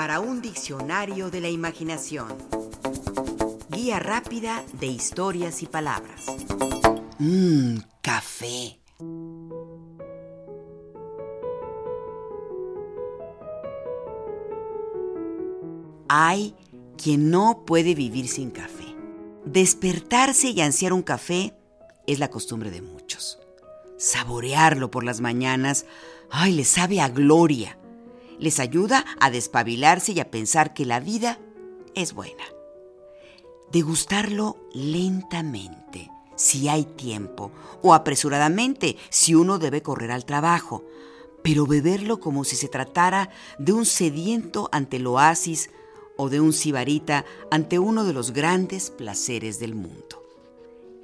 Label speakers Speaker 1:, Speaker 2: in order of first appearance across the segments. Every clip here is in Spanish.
Speaker 1: para un diccionario de la imaginación. Guía rápida de historias y palabras. Mmm, café. Hay quien no puede vivir sin café. Despertarse y ansiar un café es la costumbre de muchos. Saborearlo por las mañanas, ay, les sabe a gloria. Les ayuda a despabilarse y a pensar que la vida es buena. Degustarlo lentamente, si hay tiempo, o apresuradamente, si uno debe correr al trabajo, pero beberlo como si se tratara de un sediento ante el oasis o de un sibarita ante uno de los grandes placeres del mundo.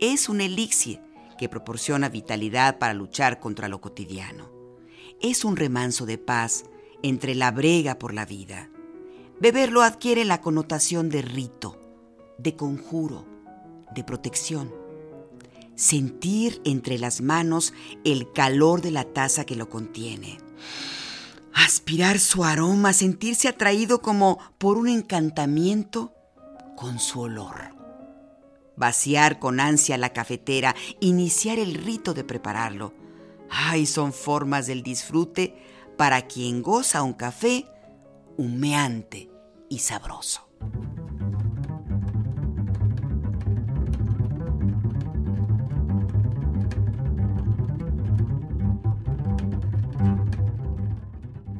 Speaker 1: Es un elixir que proporciona vitalidad para luchar contra lo cotidiano. Es un remanso de paz entre la brega por la vida. Beberlo adquiere la connotación de rito, de conjuro, de protección. Sentir entre las manos el calor de la taza que lo contiene. Aspirar su aroma, sentirse atraído como por un encantamiento con su olor. Vaciar con ansia la cafetera, iniciar el rito de prepararlo. Ay, son formas del disfrute para quien goza un café humeante y sabroso.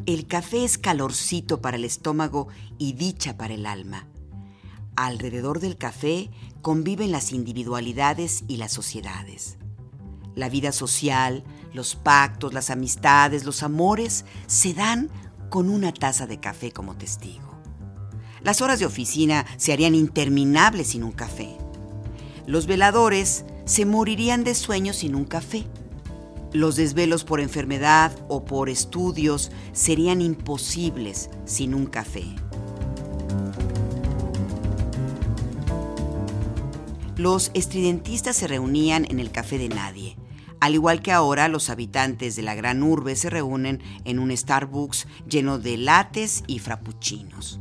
Speaker 1: El café es calorcito para el estómago y dicha para el alma. Alrededor del café conviven las individualidades y las sociedades. La vida social, los pactos, las amistades, los amores se dan con una taza de café como testigo. Las horas de oficina se harían interminables sin un café. Los veladores se morirían de sueño sin un café. Los desvelos por enfermedad o por estudios serían imposibles sin un café. Los estridentistas se reunían en el café de nadie. Al igual que ahora, los habitantes de la gran urbe se reúnen en un Starbucks lleno de lates y frappuccinos.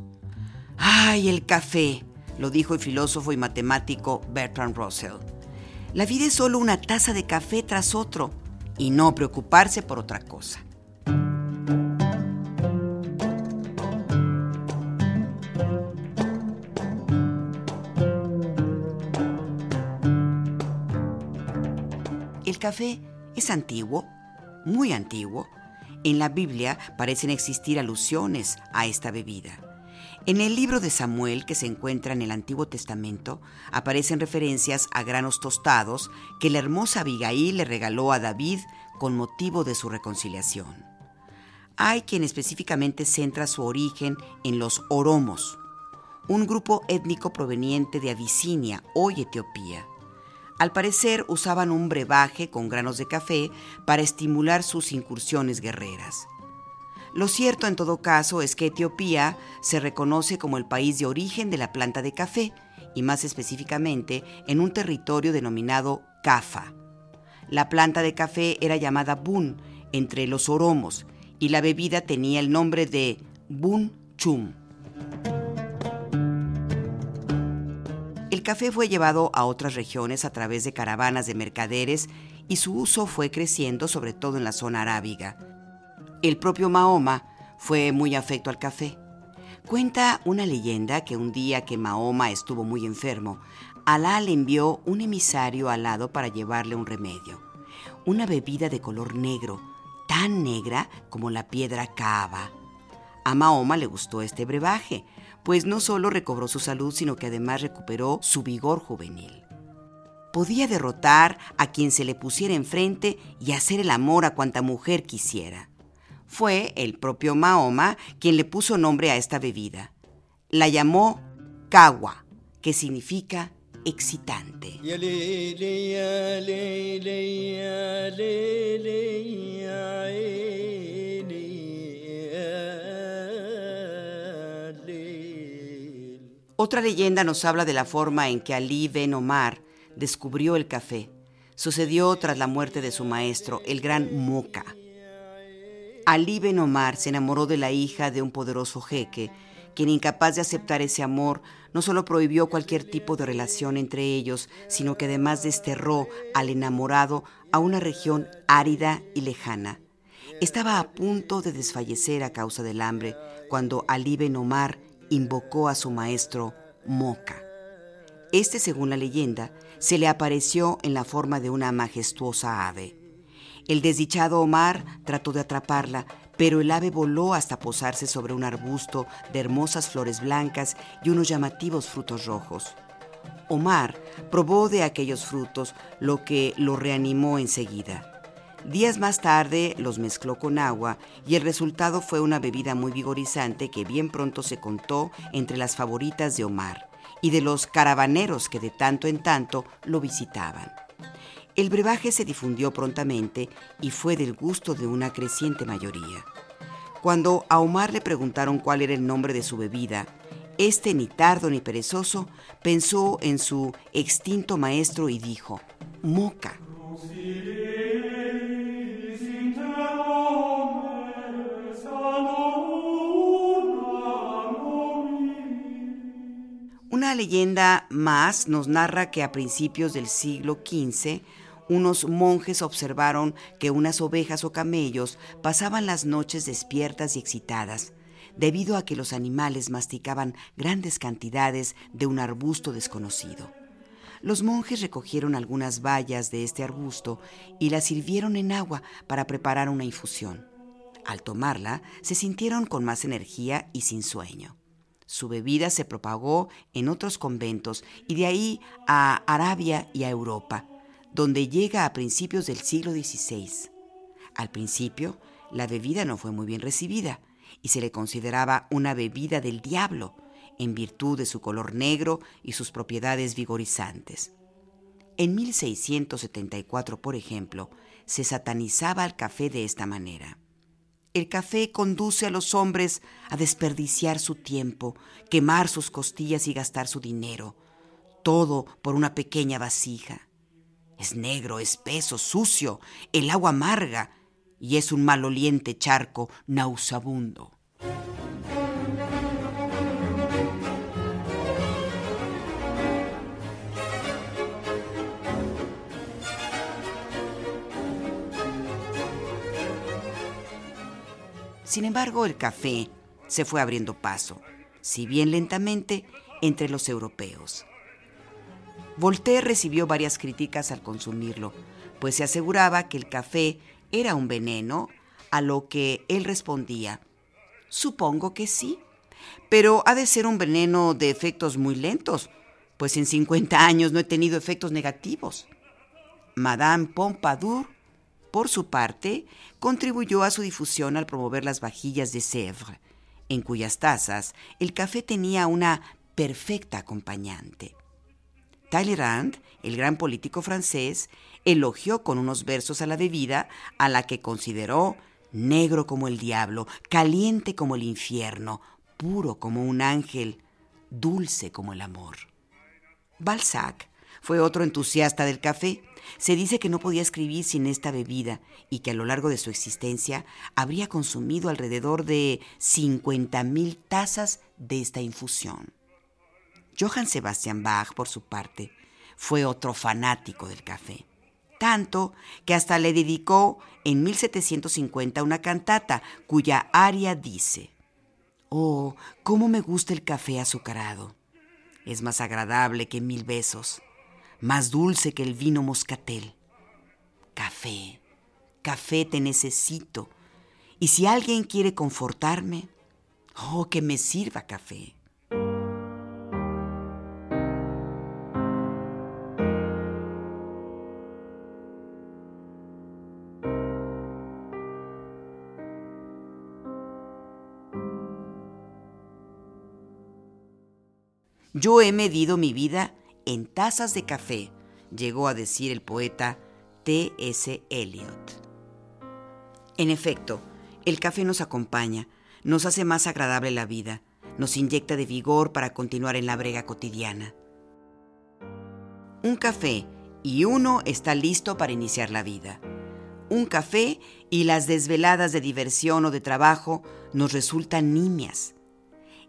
Speaker 1: ¡Ay, el café! lo dijo el filósofo y matemático Bertrand Russell. La vida es solo una taza de café tras otro y no preocuparse por otra cosa. Café es antiguo, muy antiguo. En la Biblia parecen existir alusiones a esta bebida. En el libro de Samuel, que se encuentra en el Antiguo Testamento, aparecen referencias a granos tostados que la hermosa Abigail le regaló a David con motivo de su reconciliación. Hay quien específicamente centra su origen en los oromos, un grupo étnico proveniente de Abisinia, hoy Etiopía. Al parecer usaban un brebaje con granos de café para estimular sus incursiones guerreras. Lo cierto en todo caso es que Etiopía se reconoce como el país de origen de la planta de café y más específicamente en un territorio denominado Cafa. La planta de café era llamada bun entre los oromos y la bebida tenía el nombre de bun chum. Café fue llevado a otras regiones a través de caravanas de mercaderes y su uso fue creciendo sobre todo en la zona arábiga. El propio Mahoma fue muy afecto al café. Cuenta una leyenda que un día que Mahoma estuvo muy enfermo, Alá le envió un emisario alado para llevarle un remedio, una bebida de color negro, tan negra como la piedra Kaaba. A Mahoma le gustó este brebaje, pues no solo recobró su salud, sino que además recuperó su vigor juvenil. Podía derrotar a quien se le pusiera enfrente y hacer el amor a cuanta mujer quisiera fue el propio Mahoma quien le puso nombre a esta bebida. La llamó Kawa, que significa excitante. Otra leyenda nos habla de la forma en que Ali Ben Omar descubrió el café. Sucedió tras la muerte de su maestro, el gran Moka. Ali Ben Omar se enamoró de la hija de un poderoso jeque quien incapaz de aceptar ese amor, no solo prohibió cualquier tipo de relación entre ellos, sino que además desterró al enamorado a una región árida y lejana. Estaba a punto de desfallecer a causa del hambre cuando Ali Ben Omar invocó a su maestro Moca. Este, según la leyenda, se le apareció en la forma de una majestuosa ave. El desdichado Omar trató de atraparla, pero el ave voló hasta posarse sobre un arbusto de hermosas flores blancas y unos llamativos frutos rojos. Omar probó de aquellos frutos, lo que lo reanimó enseguida. Días más tarde los mezcló con agua y el resultado fue una bebida muy vigorizante que bien pronto se contó entre las favoritas de Omar y de los caravaneros que de tanto en tanto lo visitaban. El brebaje se difundió prontamente y fue del gusto de una creciente mayoría. Cuando a Omar le preguntaron cuál era el nombre de su bebida, este ni tardo ni perezoso pensó en su extinto maestro y dijo, Moca. Una leyenda más nos narra que a principios del siglo XV unos monjes observaron que unas ovejas o camellos pasaban las noches despiertas y excitadas, debido a que los animales masticaban grandes cantidades de un arbusto desconocido. Los monjes recogieron algunas bayas de este arbusto y las sirvieron en agua para preparar una infusión. Al tomarla, se sintieron con más energía y sin sueño. Su bebida se propagó en otros conventos y de ahí a Arabia y a Europa, donde llega a principios del siglo XVI. Al principio, la bebida no fue muy bien recibida y se le consideraba una bebida del diablo, en virtud de su color negro y sus propiedades vigorizantes. En 1674, por ejemplo, se satanizaba el café de esta manera. El café conduce a los hombres a desperdiciar su tiempo, quemar sus costillas y gastar su dinero, todo por una pequeña vasija. Es negro, espeso, sucio, el agua amarga y es un maloliente charco nauseabundo. Sin embargo, el café se fue abriendo paso, si bien lentamente, entre los europeos. Voltaire recibió varias críticas al consumirlo, pues se aseguraba que el café era un veneno, a lo que él respondía, supongo que sí, pero ha de ser un veneno de efectos muy lentos, pues en 50 años no he tenido efectos negativos. Madame Pompadour, por su parte, contribuyó a su difusión al promover las vajillas de Sèvres, en cuyas tazas el café tenía una perfecta acompañante. Talleyrand, el gran político francés, elogió con unos versos a la bebida a la que consideró negro como el diablo, caliente como el infierno, puro como un ángel, dulce como el amor. Balzac fue otro entusiasta del café. Se dice que no podía escribir sin esta bebida y que a lo largo de su existencia habría consumido alrededor de 50.000 tazas de esta infusión. Johann Sebastian Bach, por su parte, fue otro fanático del café. Tanto que hasta le dedicó en 1750 una cantata cuya aria dice, Oh, cómo me gusta el café azucarado. Es más agradable que mil besos, más dulce que el vino moscatel. Café, café te necesito. Y si alguien quiere confortarme, oh, que me sirva café. Yo he medido mi vida en tazas de café, llegó a decir el poeta T.S. Eliot. En efecto, el café nos acompaña, nos hace más agradable la vida, nos inyecta de vigor para continuar en la brega cotidiana. Un café y uno está listo para iniciar la vida. Un café y las desveladas de diversión o de trabajo nos resultan nimias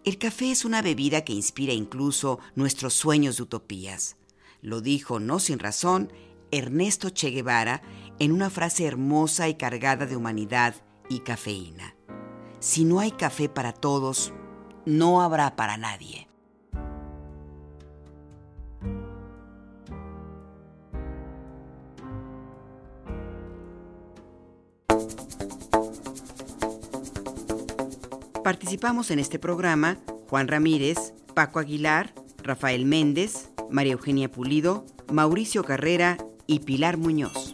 Speaker 1: El café es una bebida que inspira incluso nuestros sueños de utopías. Lo dijo, no sin razón, Ernesto Che Guevara en una frase hermosa y cargada de humanidad y cafeína. Si no hay café para todos, no habrá para nadie. Participamos en este programa Juan Ramírez, Paco Aguilar, Rafael Méndez, María Eugenia Pulido, Mauricio Carrera y Pilar Muñoz.